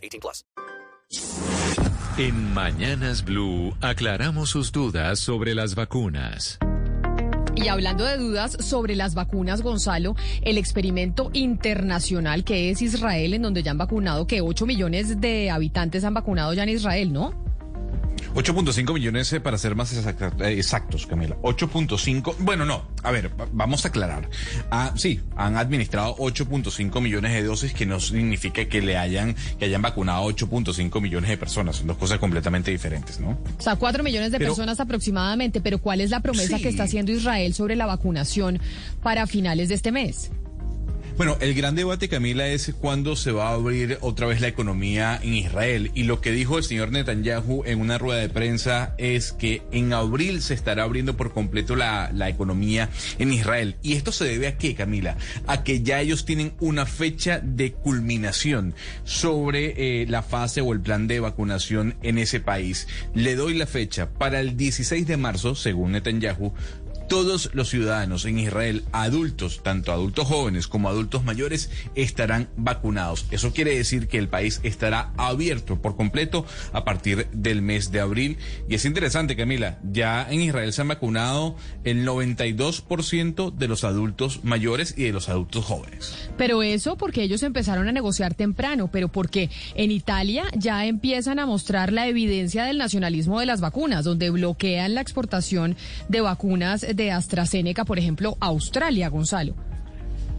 18 plus. En Mañanas Blue aclaramos sus dudas sobre las vacunas. Y hablando de dudas sobre las vacunas, Gonzalo, el experimento internacional que es Israel, en donde ya han vacunado, que 8 millones de habitantes han vacunado ya en Israel, ¿no? 8.5 millones eh, para ser más eh, exactos, Camila. 8.5, bueno, no, a ver, va- vamos a aclarar. Ah, sí, han administrado 8.5 millones de dosis, que no significa que le hayan, que hayan vacunado 8.5 millones de personas. Son dos cosas completamente diferentes, ¿no? O sea, 4 millones de Pero- personas aproximadamente, pero ¿cuál es la promesa Sí. que está haciendo Israel sobre la vacunación para finales de este mes? Bueno, el gran debate, Camila, es cuándo se va a abrir otra vez la economía en Israel. Y lo que dijo el señor Netanyahu en una rueda de prensa es que en abril se estará abriendo por completo la, la economía en Israel. Y esto se debe a qué, Camila? A que ya ellos tienen una fecha de culminación sobre eh, la fase o el plan de vacunación en ese país. Le doy la fecha para el 16 de marzo, según Netanyahu. Todos los ciudadanos en Israel, adultos, tanto adultos jóvenes como adultos mayores, estarán vacunados. Eso quiere decir que el país estará abierto por completo a partir del mes de abril. Y es interesante, Camila, ya en Israel se han vacunado el 92% de los adultos mayores y de los adultos jóvenes. Pero eso porque ellos empezaron a negociar temprano, pero porque en Italia ya empiezan a mostrar la evidencia del nacionalismo de las vacunas, donde bloquean la exportación de vacunas de AstraZeneca, por ejemplo, Australia, Gonzalo.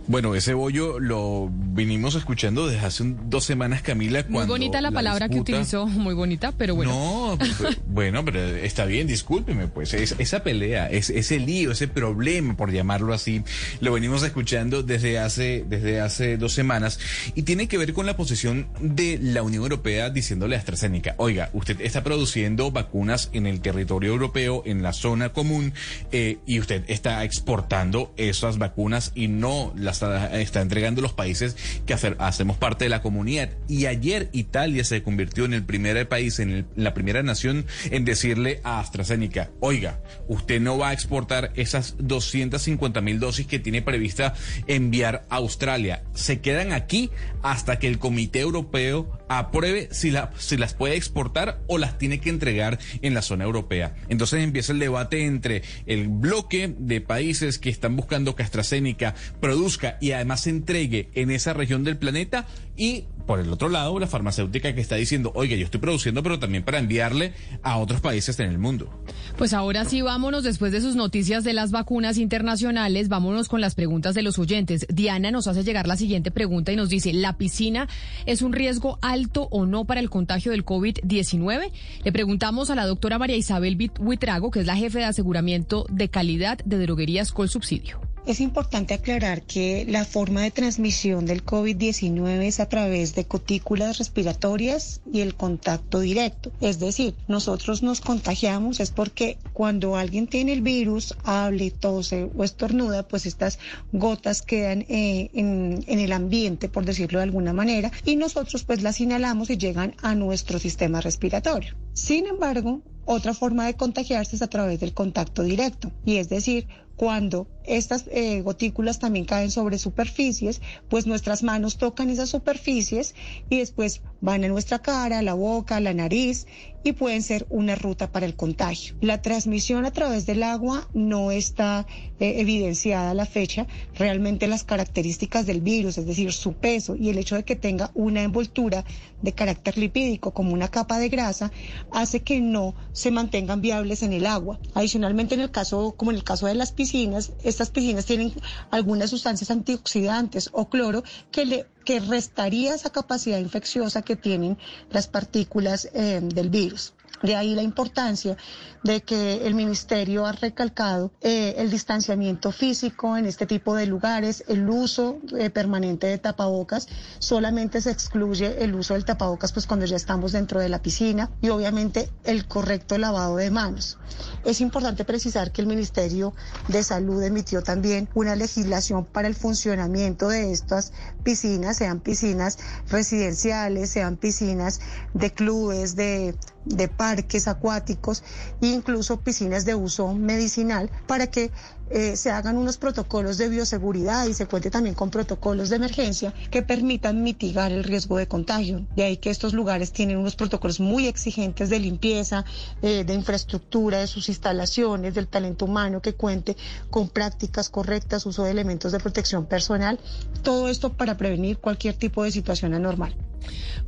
Bueno, ese bollo lo vinimos escuchando desde hace un- dos semanas, Camila. Muy bonita la, palabra que utilizó, muy bonita, pero bueno. No, pues, bueno, pero está bien, discúlpeme, pues es- esa pelea, es, ese lío, ese problema, por llamarlo así, lo venimos escuchando desde hace, desde hace dos semanas y tiene que ver con la posición de la Unión Europea diciéndole a AstraZeneca, oiga, usted está produciendo vacunas en el territorio europeo, en la zona común, eh, y usted está exportando esas vacunas y no las está, está entregando los países que hacemos parte de la comunidad. Y ayer Italia se convirtió en el primer país, en, el- en la primera nación en decirle a AstraZeneca, oiga, usted no va a exportar esas 250 mil dosis que tiene prevista enviar a Australia. Se quedan aquí hasta que el Comité Europeo apruebe si, si las puede exportar o las tiene que entregar en la zona europea. Entonces empieza el debate entre el bloque de países que están buscando que AstraZeneca produzca y además entregue en esa región del planeta y por el otro lado la farmacéutica que está diciendo, oiga, yo estoy produciendo pero también para enviarle a otros países en el mundo. Pues ahora sí, vámonos después de sus noticias de las vacunas internacionales, vámonos con las preguntas de los oyentes. Diana nos hace llegar la siguiente pregunta y nos dice, ¿la piscina es un riesgo alto o no para el contagio del COVID-19? Le preguntamos a la doctora María Isabel Huitrago, que es la jefe de aseguramiento de calidad de droguerías Col Subsidio. Es importante aclarar que la forma de transmisión del COVID-19 es a través de cutículas respiratorias y el contacto directo. Es decir, nosotros nos contagiamos es porque cuando alguien tiene el virus, hable, tose o estornuda, pues estas gotas quedan eh, en, en el ambiente, por decirlo de alguna manera, y nosotros pues las inhalamos y llegan a nuestro sistema respiratorio. Sin embargo, otra forma de contagiarse es a través del contacto directo, y es decir, cuando estas eh, gotículas también caen sobre superficies, pues nuestras manos tocan esas superficies y después van a nuestra cara, la boca, la nariz y pueden ser una ruta para el contagio. La transmisión a través del agua no está eh, evidenciada a la fecha. Realmente las características del virus, es decir, su peso y el hecho de que tenga una envoltura de carácter lipídico como una capa de grasa, hace que no se mantengan viables en el agua. Adicionalmente, en el caso, como en el caso de las piscinas, estas piscinas tienen algunas sustancias antioxidantes o cloro que le que restaría esa capacidad infecciosa que tienen las partículas eh, del virus. De ahí la importancia de que el ministerio ha recalcado eh, el distanciamiento físico en este tipo de lugares, el uso eh, permanente de tapabocas, solamente se excluye el uso del tapabocas pues cuando ya estamos dentro de la piscina y obviamente el correcto lavado de manos. Es importante precisar que el Ministerio de Salud emitió también una legislación para el funcionamiento de estas piscinas, sean piscinas residenciales, sean piscinas de clubes, de de parques acuáticos e incluso piscinas de uso medicinal para que eh, se hagan unos protocolos de bioseguridad y se cuente también con protocolos de emergencia que permitan mitigar el riesgo de contagio. De ahí que estos lugares tienen unos protocolos muy exigentes de limpieza, eh, de infraestructura, de sus instalaciones, del talento humano que cuente con prácticas correctas, uso de elementos de protección personal, todo esto para prevenir cualquier tipo de situación anormal.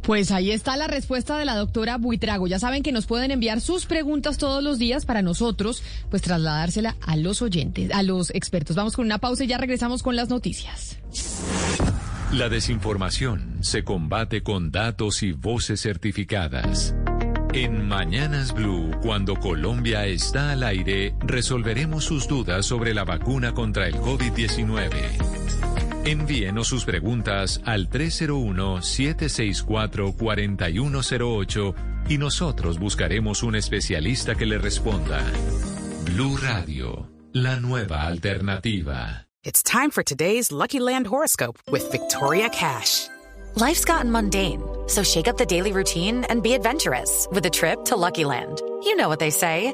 Pues ahí está la respuesta de la doctora Buitrago. Ya saben que nos pueden enviar sus preguntas todos los días para nosotros, pues trasladársela a los oyentes, a los expertos. Vamos con una pausa y ya regresamos con las noticias. La desinformación se combate con datos y voces certificadas. En Mañanas Blue, cuando Colombia está al aire, resolveremos sus dudas sobre la vacuna contra el COVID-19. Envíenos sus preguntas al 301-764-4108 y nosotros buscaremos un especialista que le responda. Blue Radio, la nueva alternativa. It's time for today's Lucky Land horoscope with Victoria Cash. Life's gotten mundane, so shake up the daily routine and be adventurous with a trip to Lucky Land. You know what they say.